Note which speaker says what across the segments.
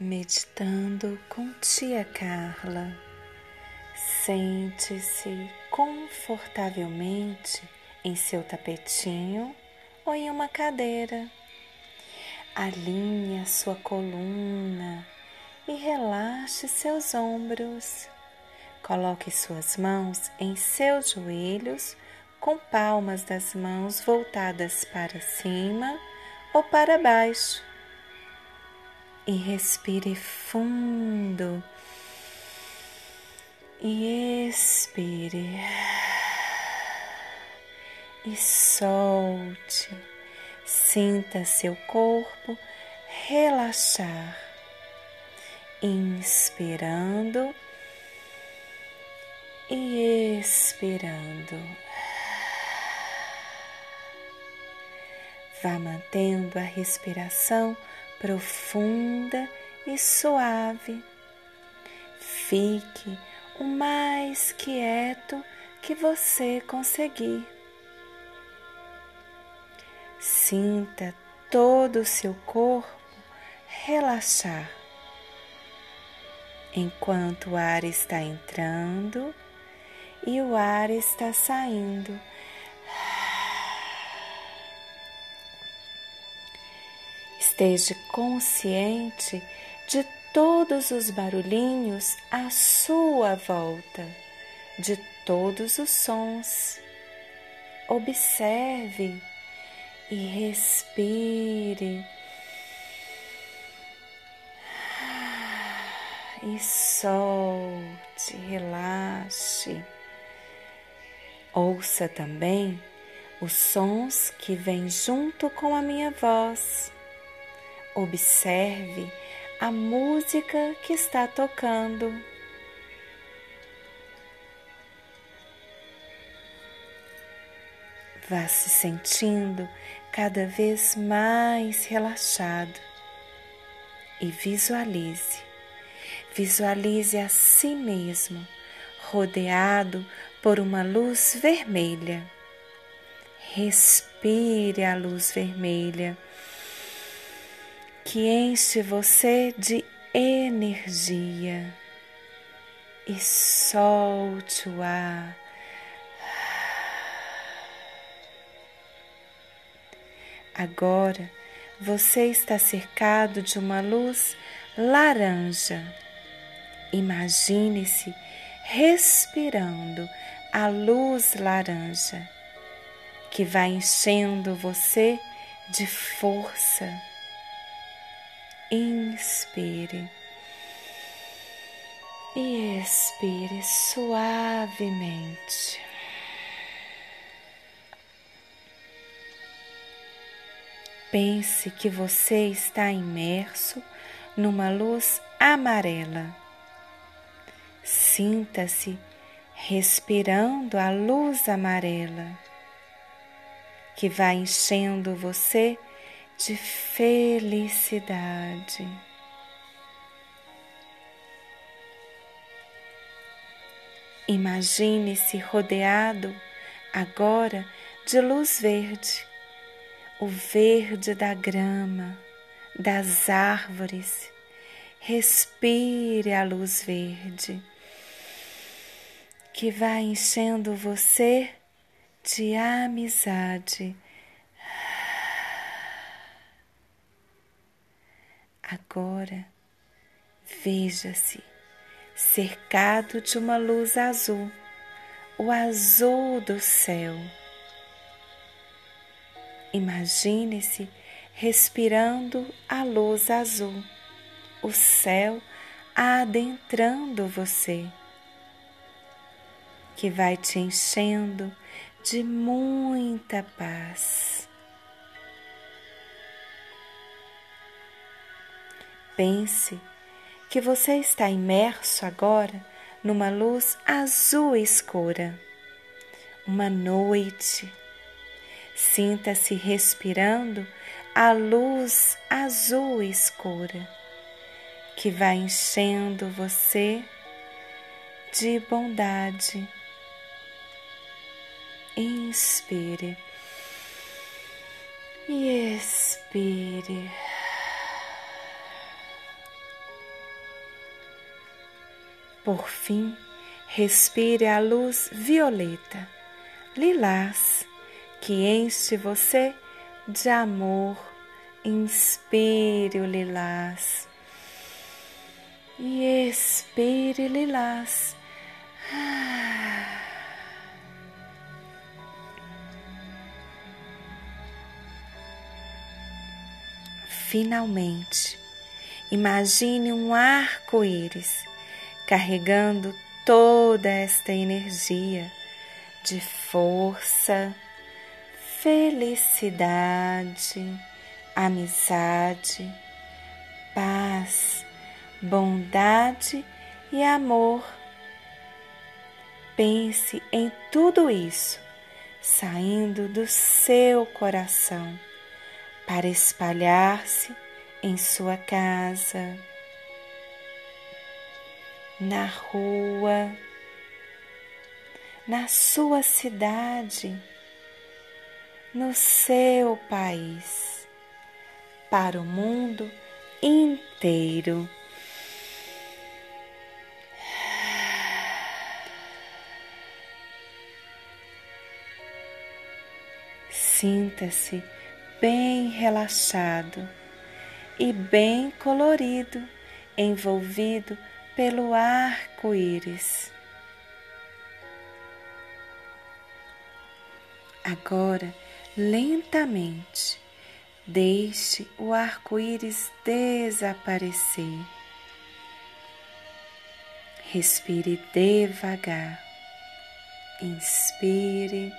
Speaker 1: meditando com tia Carla. Sente-se confortavelmente em seu tapetinho ou em uma cadeira. Alinhe a sua coluna e relaxe seus ombros. Coloque suas mãos em seus joelhos, com palmas das mãos voltadas para cima ou para baixo e respire fundo e expire e solte. Sinta seu corpo relaxar, inspirando e expirando. Vá mantendo a respiração profunda e suave. Fique o mais quieto que você conseguir. Sinta todo o seu corpo relaxar enquanto o ar está entrando e o ar está saindo Esteja consciente de todos os barulhinhos à sua volta, de todos os sons. Observe e respire. E solte, relaxe. Ouça também os sons que vêm junto com a minha voz. Observe a música que está tocando. Vá se sentindo cada vez mais relaxado e visualize, visualize a si mesmo rodeado por uma luz vermelha. Respire a luz vermelha que enche você de energia e solte o ar. Agora você está cercado de uma luz laranja. Imagine-se respirando a luz laranja que vai enchendo você de força inspire e expire suavemente. Pense que você está imerso numa luz amarela. Sinta-se respirando a luz amarela que vai enchendo você de felicidade. Imagine-se rodeado agora de luz verde, o verde da grama, das árvores. Respire a luz verde que vai enchendo você de amizade Agora veja-se cercado de uma luz azul, o azul do céu. Imagine-se respirando a luz azul, o céu adentrando você, que vai te enchendo de muita paz. Pense que você está imerso agora numa luz azul escura. Uma noite. Sinta-se respirando a luz azul escura que vai enchendo você de bondade. Inspire e expire. Por fim, respire a luz violeta, lilás, que enche você de amor. Inspire o lilás e expire lilás. Finalmente, imagine um arco-íris carregando toda esta energia de força, felicidade, amizade, paz, bondade e amor. Pense em tudo isso saindo do seu coração para espalhar-se em sua casa na rua, na sua cidade, no seu país, para o mundo inteiro. Sinta-se bem relaxado e bem colorido, envolvido pelo arco-íris. Agora, lentamente, deixe o arco-íris desaparecer. Respire devagar. Inspire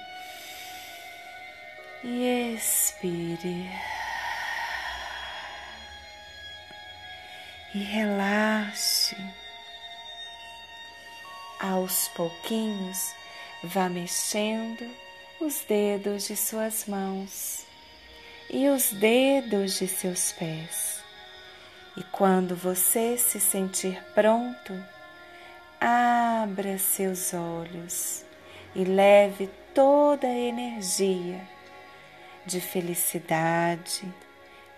Speaker 1: e expire. E relaxe aos pouquinhos, vá mexendo os dedos de suas mãos e os dedos de seus pés. E quando você se sentir pronto, abra seus olhos e leve toda a energia de felicidade,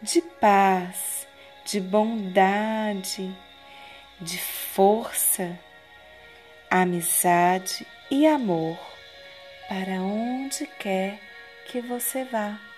Speaker 1: de paz, de bondade, de força amizade e amor para onde quer que você vá.